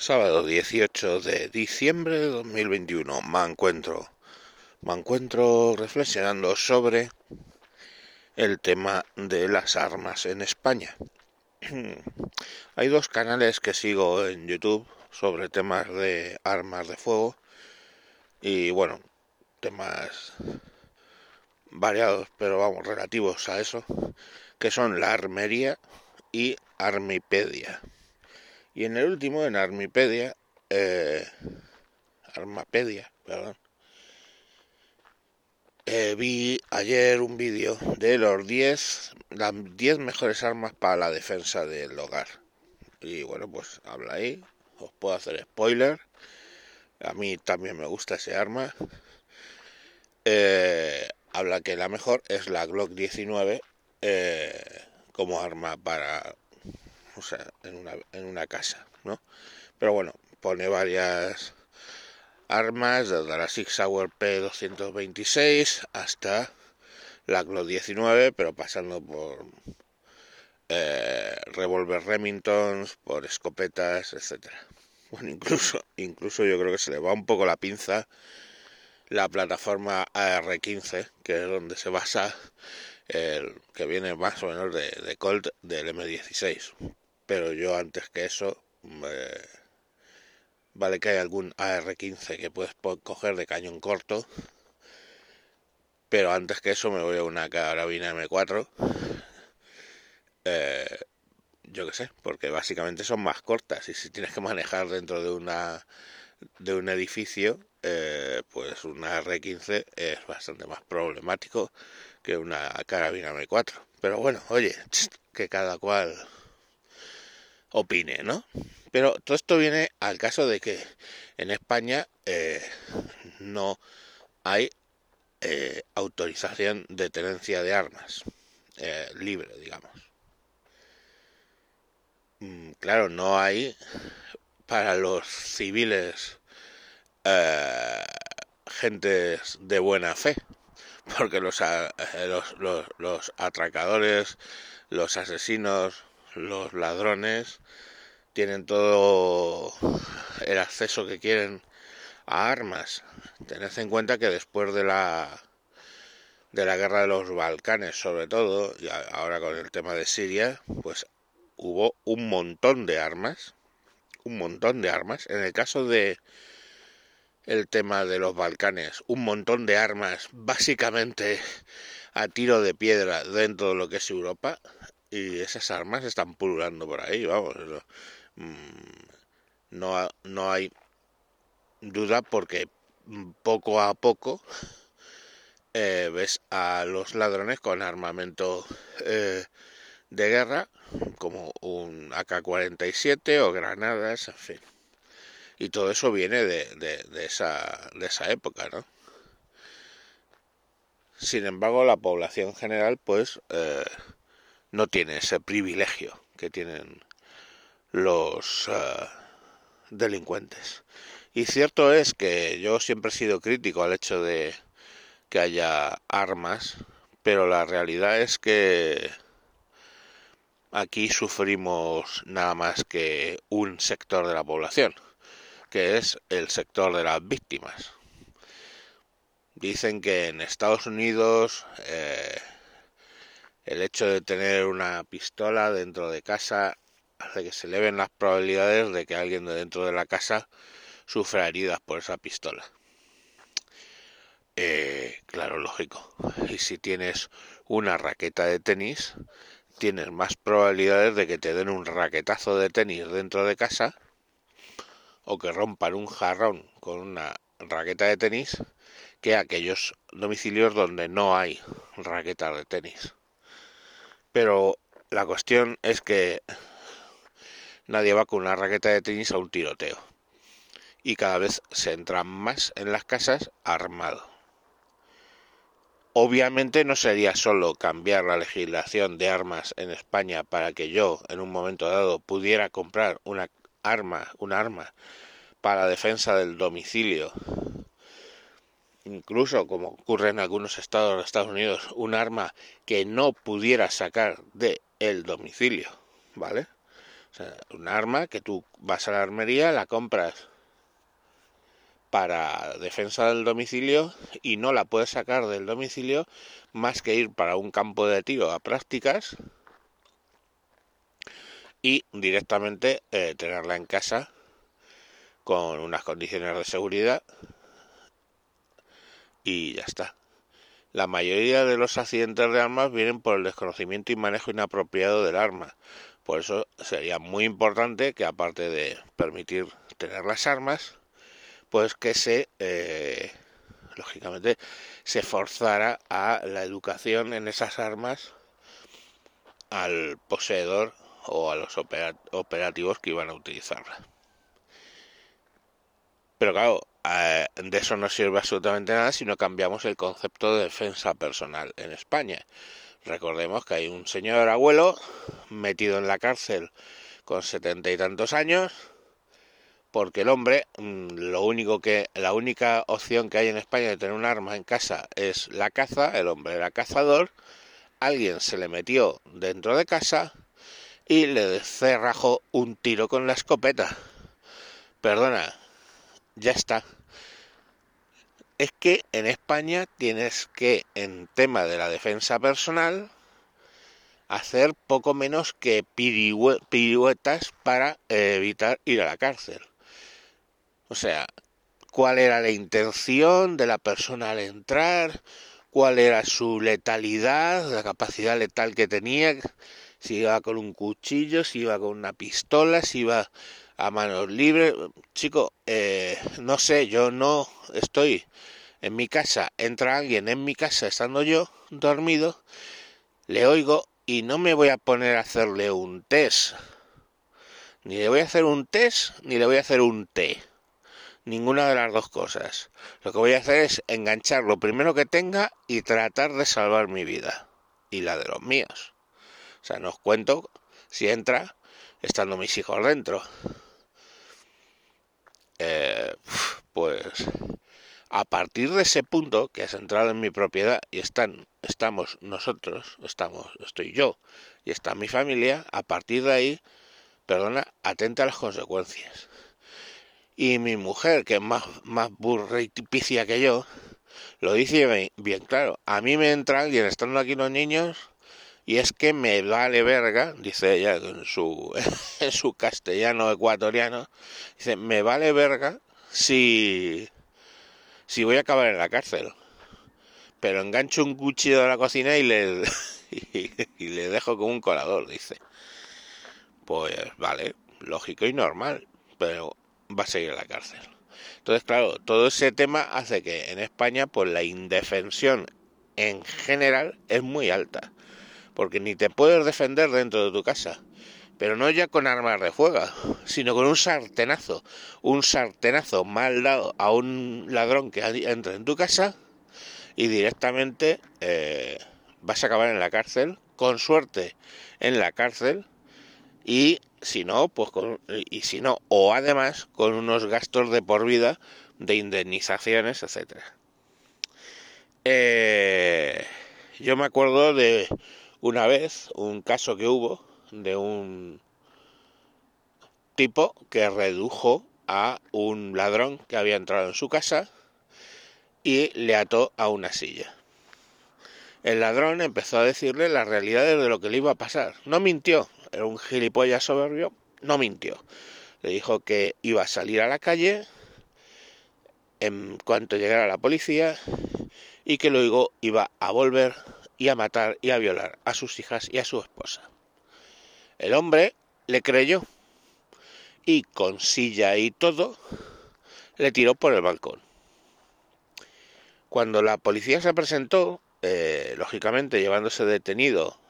Sábado 18 de diciembre de 2021 me encuentro, me encuentro reflexionando sobre el tema de las armas en España. Hay dos canales que sigo en YouTube sobre temas de armas de fuego y bueno, temas variados, pero vamos, relativos a eso, que son la armería y Armipedia. Y en el último, en Armipedia, eh, Armapedia, perdón, eh, vi ayer un vídeo de los 10, las 10 mejores armas para la defensa del hogar. Y bueno, pues habla ahí, os puedo hacer spoiler. A mí también me gusta ese arma. Eh, habla que la mejor es la Glock 19 como arma para en una, en una casa, ¿no? Pero bueno, pone varias armas, desde la Six Hour P226 hasta la Glock 19, pero pasando por eh, revólver Remingtons, por escopetas, etcétera. Bueno, incluso, incluso yo creo que se le va un poco la pinza la plataforma AR-15, que es donde se basa el que viene más o menos de Colt del M16 pero yo antes que eso, vale que hay algún AR-15 que puedes coger de cañón corto, pero antes que eso me voy a una carabina M4, eh, yo qué sé, porque básicamente son más cortas y si tienes que manejar dentro de una de un edificio, eh, pues una R15 es bastante más problemático que una carabina M4. Pero bueno, oye, que cada cual opine, ¿no? Pero todo esto viene al caso de que en España eh, no hay eh, autorización de tenencia de armas eh, libre, digamos. Mm, claro, no hay para los civiles gentes de buena fe, porque los, los, los, los atracadores, los asesinos, los ladrones tienen todo el acceso que quieren a armas. Tened en cuenta que después de la de la guerra de los Balcanes, sobre todo, y ahora con el tema de Siria, pues hubo un montón de armas, un montón de armas. En el caso de el tema de los Balcanes, un montón de armas básicamente a tiro de piedra dentro de lo que es Europa y esas armas están pululando por ahí, vamos. Mm, no, no hay duda porque poco a poco eh, ves a los ladrones con armamento eh, de guerra, como un AK-47 o granadas, en fin. Y todo eso viene de, de, esa, de esa época, ¿no? Sin embargo, la población general, pues, eh, no tiene ese privilegio que tienen los eh, delincuentes. Y cierto es que yo siempre he sido crítico al hecho de que haya armas, pero la realidad es que aquí sufrimos nada más que un sector de la población, que es el sector de las víctimas. Dicen que en Estados Unidos eh, el hecho de tener una pistola dentro de casa hace que se eleven las probabilidades de que alguien de dentro de la casa sufra heridas por esa pistola. Eh, claro, lógico. Y si tienes una raqueta de tenis, tienes más probabilidades de que te den un raquetazo de tenis dentro de casa o que rompan un jarrón con una raqueta de tenis que aquellos domicilios donde no hay raquetas de tenis. Pero la cuestión es que nadie va con una raqueta de tenis a un tiroteo. Y cada vez se entra más en las casas armado. Obviamente no sería solo cambiar la legislación de armas en España para que yo en un momento dado pudiera comprar una arma, un arma para defensa del domicilio incluso como ocurre en algunos estados de Estados Unidos, un arma que no pudiera sacar de el domicilio, ¿vale? O sea, un arma que tú vas a la armería, la compras para defensa del domicilio y no la puedes sacar del domicilio más que ir para un campo de tiro a prácticas y directamente eh, tenerla en casa con unas condiciones de seguridad y ya está. La mayoría de los accidentes de armas vienen por el desconocimiento y manejo inapropiado del arma. Por eso sería muy importante que aparte de permitir tener las armas, pues que se, eh, lógicamente, se forzara a la educación en esas armas al poseedor o a los operativos que iban a utilizarla. Pero claro, eh, de eso no sirve absolutamente nada si no cambiamos el concepto de defensa personal en España. Recordemos que hay un señor abuelo metido en la cárcel con setenta y tantos años porque el hombre mm, lo único que la única opción que hay en España de tener un arma en casa es la caza, el hombre era cazador, alguien se le metió dentro de casa y le cerrajó un tiro con la escopeta. Perdona, ya está. Es que en España tienes que, en tema de la defensa personal, hacer poco menos que piruetas para evitar ir a la cárcel. O sea, cuál era la intención de la persona al entrar, cuál era su letalidad, la capacidad letal que tenía, si iba con un cuchillo, si iba con una pistola, si iba a manos libres. Chico, eh, no sé, yo no estoy en mi casa, entra alguien en mi casa estando yo dormido, le oigo y no me voy a poner a hacerle un test. Ni le voy a hacer un test, ni le voy a hacer un té ninguna de las dos cosas. Lo que voy a hacer es enganchar lo primero que tenga y tratar de salvar mi vida y la de los míos. O sea, no os cuento si entra estando mis hijos dentro. Eh, pues a partir de ese punto que has entrado en mi propiedad y están estamos nosotros, estamos estoy yo y está mi familia, a partir de ahí, perdona, atenta a las consecuencias. Y mi mujer, que es más, más burra y que yo, lo dice bien, claro. A mí me entra alguien estando aquí los niños y es que me vale verga, dice ella en su, en su castellano ecuatoriano, dice, me vale verga si, si voy a acabar en la cárcel. Pero engancho un cuchillo de la cocina y le, y le dejo como un colador, dice. Pues vale, lógico y normal, pero va a seguir en la cárcel. Entonces, claro, todo ese tema hace que en España, pues la indefensión en general es muy alta. Porque ni te puedes defender dentro de tu casa. Pero no ya con armas de fuego, sino con un sartenazo. Un sartenazo mal dado a un ladrón que entra en tu casa y directamente eh, vas a acabar en la cárcel. Con suerte en la cárcel y si no, pues con, y si no, o además con unos gastos de por vida de indemnizaciones, etcétera. Eh, yo me acuerdo de una vez un caso que hubo de un tipo que redujo a un ladrón que había entrado en su casa y le ató a una silla. El ladrón empezó a decirle las realidades de lo que le iba a pasar. No mintió, era un gilipollas soberbio, no mintió. Le dijo que iba a salir a la calle en cuanto llegara la policía y que luego iba a volver y a matar y a violar a sus hijas y a su esposa. El hombre le creyó y con silla y todo le tiró por el balcón. Cuando la policía se presentó, eh, lógicamente llevándose detenido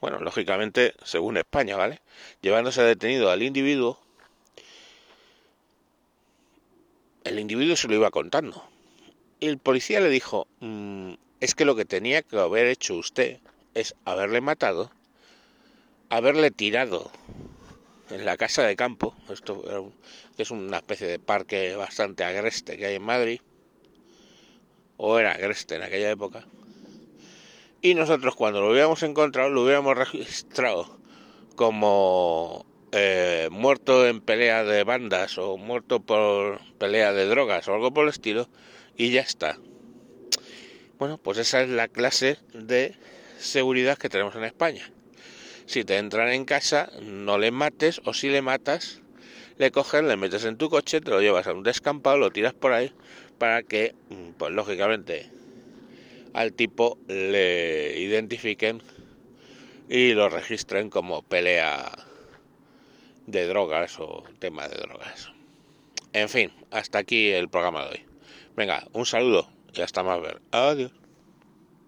bueno, lógicamente, según España, ¿vale? Llevándose detenido al individuo, el individuo se lo iba contando. Y el policía le dijo, mm, es que lo que tenía que haber hecho usted es haberle matado, haberle tirado en la casa de campo, esto es una especie de parque bastante agreste que hay en Madrid, o era agreste en aquella época, y nosotros cuando lo hubiéramos encontrado lo hubiéramos registrado como eh, muerto en pelea de bandas o muerto por pelea de drogas o algo por el estilo y ya está. Bueno, pues esa es la clase de seguridad que tenemos en España. Si te entran en casa, no le mates o si le matas, le coges, le metes en tu coche, te lo llevas a un descampado, lo tiras por ahí para que, mm, pues lógicamente, al tipo le identifiquen y lo registren como pelea de drogas o tema de drogas. En fin, hasta aquí el programa de hoy. Venga, un saludo y hasta más ver. Adiós.